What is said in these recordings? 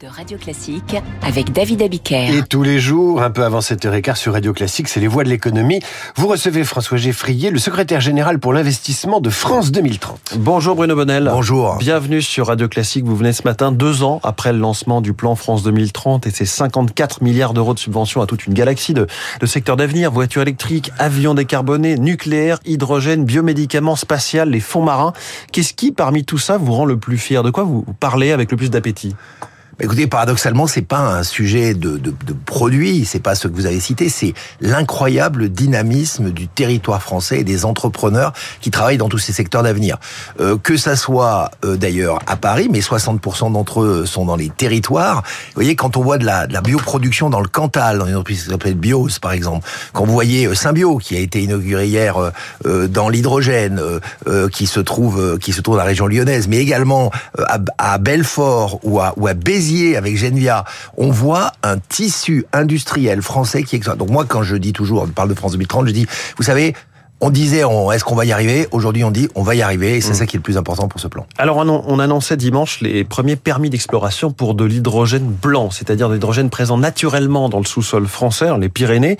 de Radio Classique avec David Abiker. Et tous les jours, un peu avant 7h15 sur Radio Classique, c'est les voix de l'économie. Vous recevez François Geffrier, le secrétaire général pour l'investissement de France 2030. Bonjour Bruno Bonnel. Bonjour. Bienvenue sur Radio Classique. Vous venez ce matin, deux ans après le lancement du plan France 2030 et ses 54 milliards d'euros de subventions à toute une galaxie de, de secteurs d'avenir, voitures électriques, avions décarbonés, nucléaire, hydrogène, biomédicaments, spatial, les fonds marins. Qu'est-ce qui, parmi tout ça, vous rend le plus fier? De quoi vous parlez avec le plus d'appétit? Écoutez, paradoxalement, c'est pas un sujet de, de, de produit, c'est pas ce que vous avez cité, c'est l'incroyable dynamisme du territoire français et des entrepreneurs qui travaillent dans tous ces secteurs d'avenir. Euh, que ça soit euh, d'ailleurs à Paris, mais 60% d'entre eux sont dans les territoires. Vous voyez, quand on voit de la, de la bioproduction dans le Cantal, dans une entreprise qui s'appelle Bios par exemple, quand vous voyez euh, Symbio qui a été inauguré hier euh, euh dans l'hydrogène, euh, qui se trouve qui se trouve dans la région lyonnaise, mais également à, à Belfort ou à, ou à Béziers, avec Genvia, on voit un tissu industriel français qui existe. Donc moi, quand je dis toujours, on parle de France 2030, je dis, vous savez, on disait, est-ce qu'on va y arriver? Aujourd'hui, on dit, on va y arriver, et c'est mmh. ça qui est le plus important pour ce plan. Alors, on annonçait dimanche les premiers permis d'exploration pour de l'hydrogène blanc, c'est-à-dire de l'hydrogène présent naturellement dans le sous-sol français, les Pyrénées.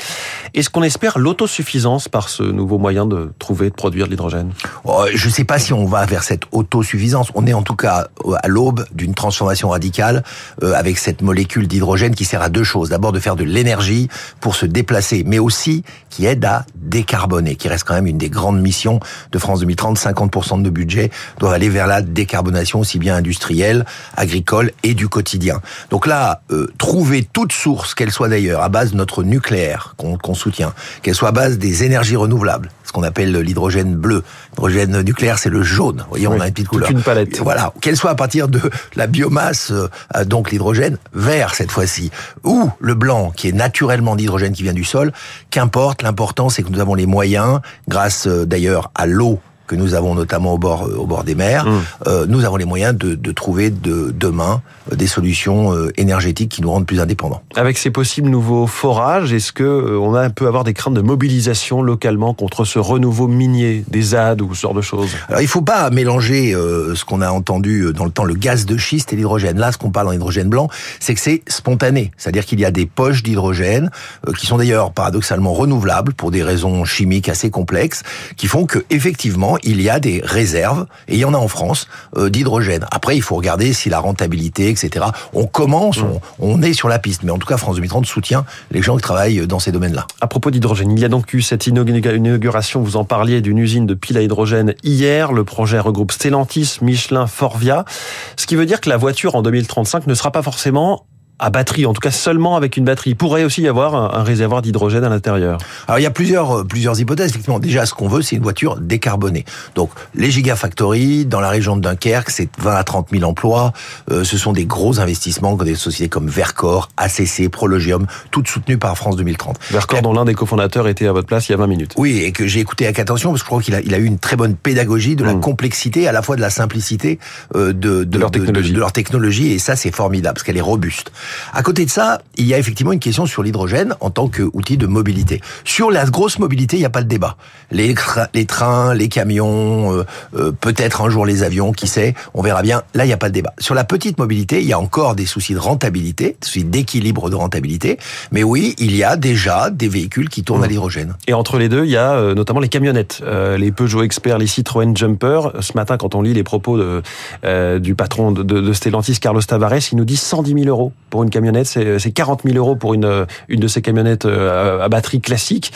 Est-ce qu'on espère l'autosuffisance par ce nouveau moyen de trouver, de produire de l'hydrogène? Oh, Je ne sais pas si on va vers cette autosuffisance. On est en tout cas à l'aube d'une transformation radicale euh, avec cette molécule d'hydrogène qui sert à deux choses. D'abord, de faire de l'énergie pour se déplacer, mais aussi qui aide à décarboner, qui reste quand même une des grandes missions de France 2030. 50% de nos budgets doivent aller vers la décarbonation aussi bien industrielle, agricole et du quotidien. Donc là, euh, trouver toute source, qu'elle soit d'ailleurs à base de notre nucléaire qu'on soutient, qu'elle soit à base des énergies renouvelables, ce qu'on appelle l'hydrogène bleu. L'hydrogène nucléaire, c'est le jaune. Vous voyez, on a une petite couleur. Une palette. Voilà. Qu'elle soit à partir de la biomasse, euh, donc l'hydrogène vert cette fois-ci, ou le blanc, qui est naturellement d'hydrogène qui vient du sol, qu'importe, l'important c'est que nous avons les moyens, grâce euh, d'ailleurs à l'eau que nous avons notamment au bord euh, au bord des mers, mmh. euh, nous avons les moyens de, de trouver de, demain euh, des solutions euh, énergétiques qui nous rendent plus indépendants. Avec ces possibles nouveaux forages, est-ce que on a, peut avoir des craintes de mobilisation localement contre ce renouveau minier des ZAD ou ce genre de choses? Alors il faut pas mélanger euh, ce qu'on a entendu dans le temps le gaz de schiste et l'hydrogène. Là, ce qu'on parle en hydrogène blanc, c'est que c'est spontané, c'est-à-dire qu'il y a des poches d'hydrogène qui sont d'ailleurs paradoxalement renouvelables pour des raisons chimiques assez complexes, qui font que effectivement il y a des réserves, et il y en a en France, euh, d'hydrogène. Après, il faut regarder si la rentabilité, etc. On commence, mmh. on, on, est sur la piste. Mais en tout cas, France 2030 soutient les gens qui travaillent dans ces domaines-là. À propos d'hydrogène, il y a donc eu cette inauguration, vous en parliez, d'une usine de piles à hydrogène hier. Le projet regroupe Stellantis, Michelin, Forvia. Ce qui veut dire que la voiture en 2035 ne sera pas forcément à batterie, en tout cas seulement avec une batterie. Il pourrait aussi y avoir un, un réservoir d'hydrogène à l'intérieur. Alors il y a plusieurs euh, plusieurs hypothèses. Effectivement, déjà ce qu'on veut, c'est une voiture décarbonée. Donc les gigafactories dans la région de Dunkerque, c'est 20 à 30 000 emplois. Euh, ce sont des gros investissements que des sociétés comme Vercor, ACC, Prologium, toutes soutenues par France 2030. Vercor, dont l'un des cofondateurs était à votre place il y a 20 minutes. Oui, et que j'ai écouté avec attention parce que je crois qu'il a, il a eu une très bonne pédagogie de la mmh. complexité, à la fois de la simplicité euh, de, de, de, leur de leur technologie. Et ça, c'est formidable parce qu'elle est robuste. À côté de ça, il y a effectivement une question sur l'hydrogène en tant qu'outil de mobilité. Sur la grosse mobilité, il n'y a pas de débat. Les, les trains, les camions, euh, euh, peut-être un jour les avions, qui sait, on verra bien. Là, il n'y a pas de débat. Sur la petite mobilité, il y a encore des soucis de rentabilité, des soucis d'équilibre de rentabilité. Mais oui, il y a déjà des véhicules qui tournent mmh. à l'hydrogène. Et entre les deux, il y a euh, notamment les camionnettes, euh, les Peugeot Expert, les Citroën Jumper. Ce matin, quand on lit les propos de, euh, du patron de, de, de Stellantis, Carlos Tavares, il nous dit 110 000 euros pour une camionnette, c'est 40 000 euros pour une, une de ces camionnettes euh, à batterie classique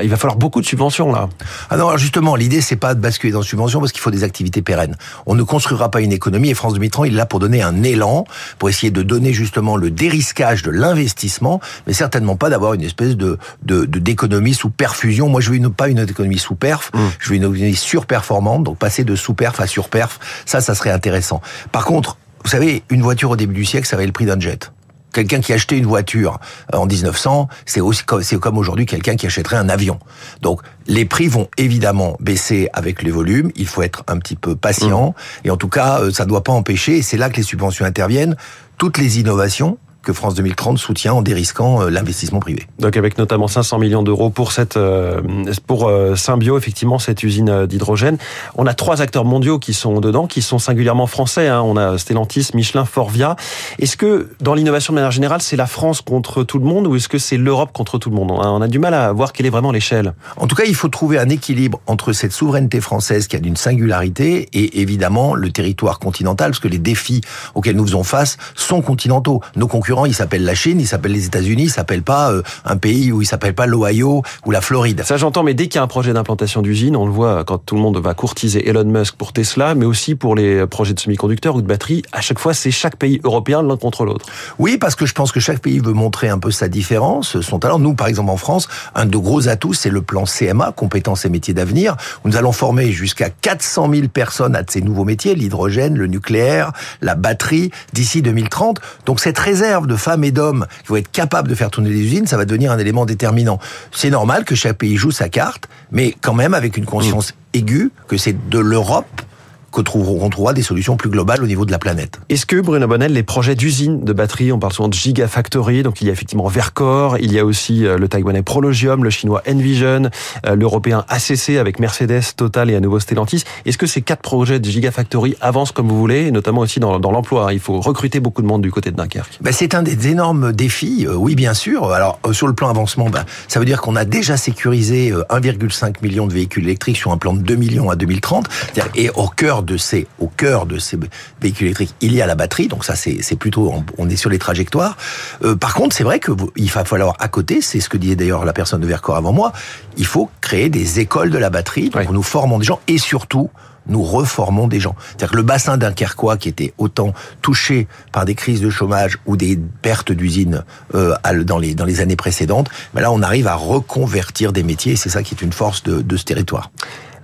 il va falloir beaucoup de subventions là. Ah non, justement, l'idée c'est pas de basculer dans la subvention parce qu'il faut des activités pérennes. On ne construira pas une économie et France 2030 il est là pour donner un élan, pour essayer de donner justement le dérisquage de l'investissement, mais certainement pas d'avoir une espèce de de d'économie sous perfusion. Moi, je veux une, pas une économie sous perf, mmh. je veux une économie surperformante, donc passer de sous perf à surperf, ça, ça serait intéressant. Par contre, vous savez, une voiture au début du siècle, ça va être le prix d'un jet. Quelqu'un qui achetait une voiture euh, en 1900, c'est aussi c'est comme aujourd'hui quelqu'un qui achèterait un avion. Donc les prix vont évidemment baisser avec les volumes. Il faut être un petit peu patient. Mmh. Et en tout cas, euh, ça ne doit pas empêcher. Et c'est là que les subventions interviennent. Toutes les innovations que France 2030 soutient en dérisquant euh, l'investissement privé. Donc avec notamment 500 millions d'euros pour cette euh, pour euh, Symbio, effectivement cette usine d'hydrogène. On a trois acteurs mondiaux qui sont dedans, qui sont singulièrement français. Hein. On a Stellantis, Michelin, Forvia. Est-ce que dans l'innovation de manière générale, c'est la France contre tout le monde ou est-ce que c'est l'Europe contre tout le monde? On a du mal à voir quelle est vraiment l'échelle. En tout cas, il faut trouver un équilibre entre cette souveraineté française qui a d'une singularité et évidemment le territoire continental, parce que les défis auxquels nous faisons face sont continentaux. Nos concurrents, ils s'appellent la Chine, ils s'appellent les États-Unis, ils s'appellent pas euh, un pays où ils s'appellent pas l'Ohio ou la Floride. Ça j'entends, mais dès qu'il y a un projet d'implantation d'usine, on le voit quand tout le monde va courtiser Elon Musk pour Tesla, mais aussi pour les projets de semi-conducteurs ou de batteries, à chaque fois c'est chaque pays européen l'un contre l'autre. Oui, parce que je pense que chaque pays veut montrer un peu sa différence, son talent. Nous, par exemple en France, un de gros atouts, c'est le plan CMA, compétences et métiers d'avenir, où nous allons former jusqu'à 400 000 personnes à ces nouveaux métiers, l'hydrogène, le nucléaire, la batterie, d'ici 2030. Donc cette réserve de femmes et d'hommes qui vont être capables de faire tourner les usines, ça va devenir un élément déterminant. C'est normal que chaque pays joue sa carte, mais quand même avec une conscience aiguë que c'est de l'Europe qu'on trouvera des solutions plus globales au niveau de la planète. Est-ce que, Bruno Bonnel, les projets d'usines de batteries, on parle souvent de Gigafactory, donc il y a effectivement Vercor, il y a aussi euh, le taïwanais Prologium, le chinois Envision, euh, l'européen ACC avec Mercedes, Total et à nouveau Stellantis. Est-ce que ces quatre projets de Gigafactory avancent comme vous voulez, notamment aussi dans, dans l'emploi hein? Il faut recruter beaucoup de monde du côté de Dunkerque. Ben, c'est un des énormes défis, euh, oui bien sûr. Alors sur le plan avancement, ben, ça veut dire qu'on a déjà sécurisé 1,5 million de véhicules électriques sur un plan de 2 millions à 2030, et au cœur de ces, au cœur de ces véhicules électriques, il y a la batterie. Donc ça, c'est plutôt, on est sur les trajectoires. Euh, par contre, c'est vrai que il va falloir à côté, c'est ce que disait d'ailleurs la personne de Vercors avant moi, il faut créer des écoles de la batterie. Donc nous formons des gens et surtout, nous reformons des gens. C'est-à-dire que le bassin dunkerquois qui était autant touché par des crises de chômage ou des pertes d'usines euh, dans, les, dans les années précédentes, ben là on arrive à reconvertir des métiers et c'est ça qui est une force de, de ce territoire.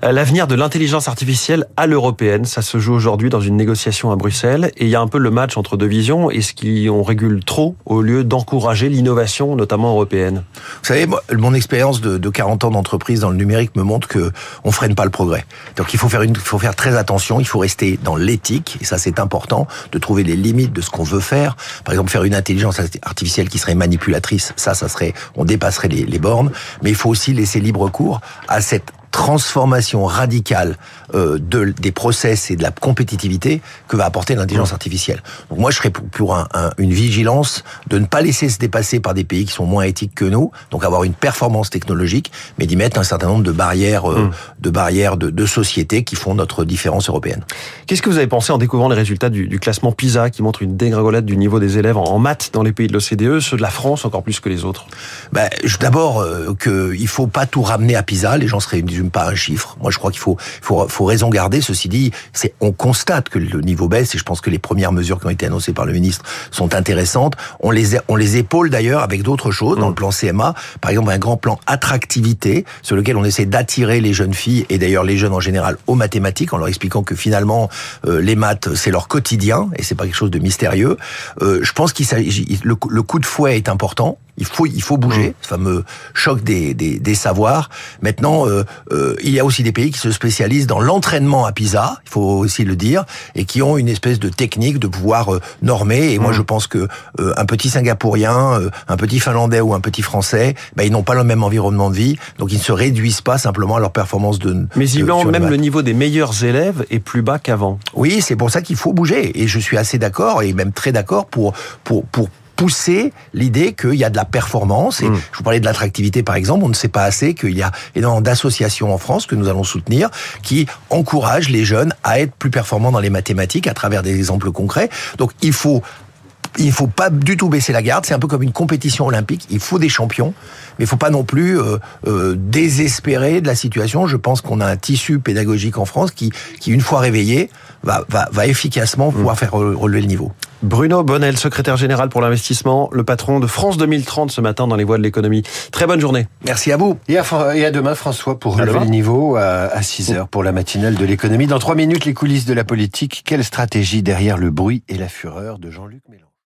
Euh, l'avenir de l'intelligence artificielle à l'européenne, ça se joue aujourd'hui dans une négociation à Bruxelles. Et il y a un peu le match entre deux visions. Est-ce qu'on régule trop au lieu d'encourager l'innovation, notamment européenne? Vous savez, mon expérience de, de 40 ans d'entreprise dans le numérique me montre que on freine pas le progrès. Donc il faut faire, une, il faut faire très attention. Il faut rester dans l'éthique. Et ça, c'est important de trouver les limites de ce qu'on veut faire. Par exemple, faire une intelligence artificielle qui serait manipulatrice, ça, ça serait, on dépasserait les bornes. Mais il faut aussi laisser libre cours à cette transformation radicale euh, de, des process et de la compétitivité que va apporter l'intelligence artificielle. Donc moi, je serais pour, pour un, une vigilance de ne pas laisser se dépasser par des pays qui sont moins éthiques que nous, donc avoir une performance technologique, mais d'y mettre un certain nombre de barrières, euh, mm. de barrières de, de, société qui font notre différence européenne. Qu'est-ce que vous avez pensé en découvrant les résultats du, du classement PISA qui montre une dégringolade du niveau des élèves en, en maths dans les pays de l'OCDE, ceux de la France encore plus que les autres? Ben, D'abord, euh, qu'il faut pas tout ramener à PISA, les gens seraient pas un chiffre. Moi, je crois qu'il faut, faut, faut raison garder. Ceci dit, c'est, on constate que le niveau baisse et je pense que les premières mesures qui ont été annoncées par le ministre sont intéressantes. On les, on les épaule d'ailleurs avec d'autres choses dans le mm. plan CMA. Par exemple, un grand plan attractivité sur lequel on essaie d'attirer les jeunes filles et d'ailleurs les jeunes en général aux mathématiques en leur expliquant que finalement euh, les maths c'est leur quotidien et c'est pas quelque chose de mystérieux. Euh, je pense qu'il s'agit, le, le coup de fouet est important. Il faut, il faut bouger, mm. ce fameux choc des, des, des savoirs. Maintenant, euh, euh, il y a aussi des pays qui se spécialisent dans l'entraînement à PISA, il faut aussi le dire, et qui ont une espèce de technique de pouvoir euh, normer. Et moi, mm. je pense que euh, un petit Singapourien, un petit Finlandais ou un petit Français, ben, ils n'ont pas le même environnement de vie, donc ils ne se réduisent pas simplement à leur performance de. Mais ils même le niveau des meilleurs élèves est plus bas qu'avant. Oui, c'est pour ça qu'il faut bouger. Et je suis assez d'accord, et même très d'accord pour pour pour pousser l'idée qu'il y a de la performance. Et mm. je vous parlais de l'attractivité, par exemple. On ne sait pas assez qu'il y a énormément d'associations en France que nous allons soutenir qui encouragent les jeunes à être plus performants dans les mathématiques à travers des exemples concrets. Donc, il faut il faut pas du tout baisser la garde. C'est un peu comme une compétition olympique. Il faut des champions, mais il faut pas non plus euh, euh, désespérer de la situation. Je pense qu'on a un tissu pédagogique en France qui, qui une fois réveillé, va, va, va efficacement pouvoir mm. faire relever le niveau. Bruno Bonnel, secrétaire général pour l'investissement, le patron de France 2030 ce matin dans les voies de l'économie. Très bonne journée. Merci à vous. Et à, demain, François, pour relever le niveau à, 6 heures pour la matinale de l'économie. Dans 3 minutes, les coulisses de la politique. Quelle stratégie derrière le bruit et la fureur de Jean-Luc Mélenchon?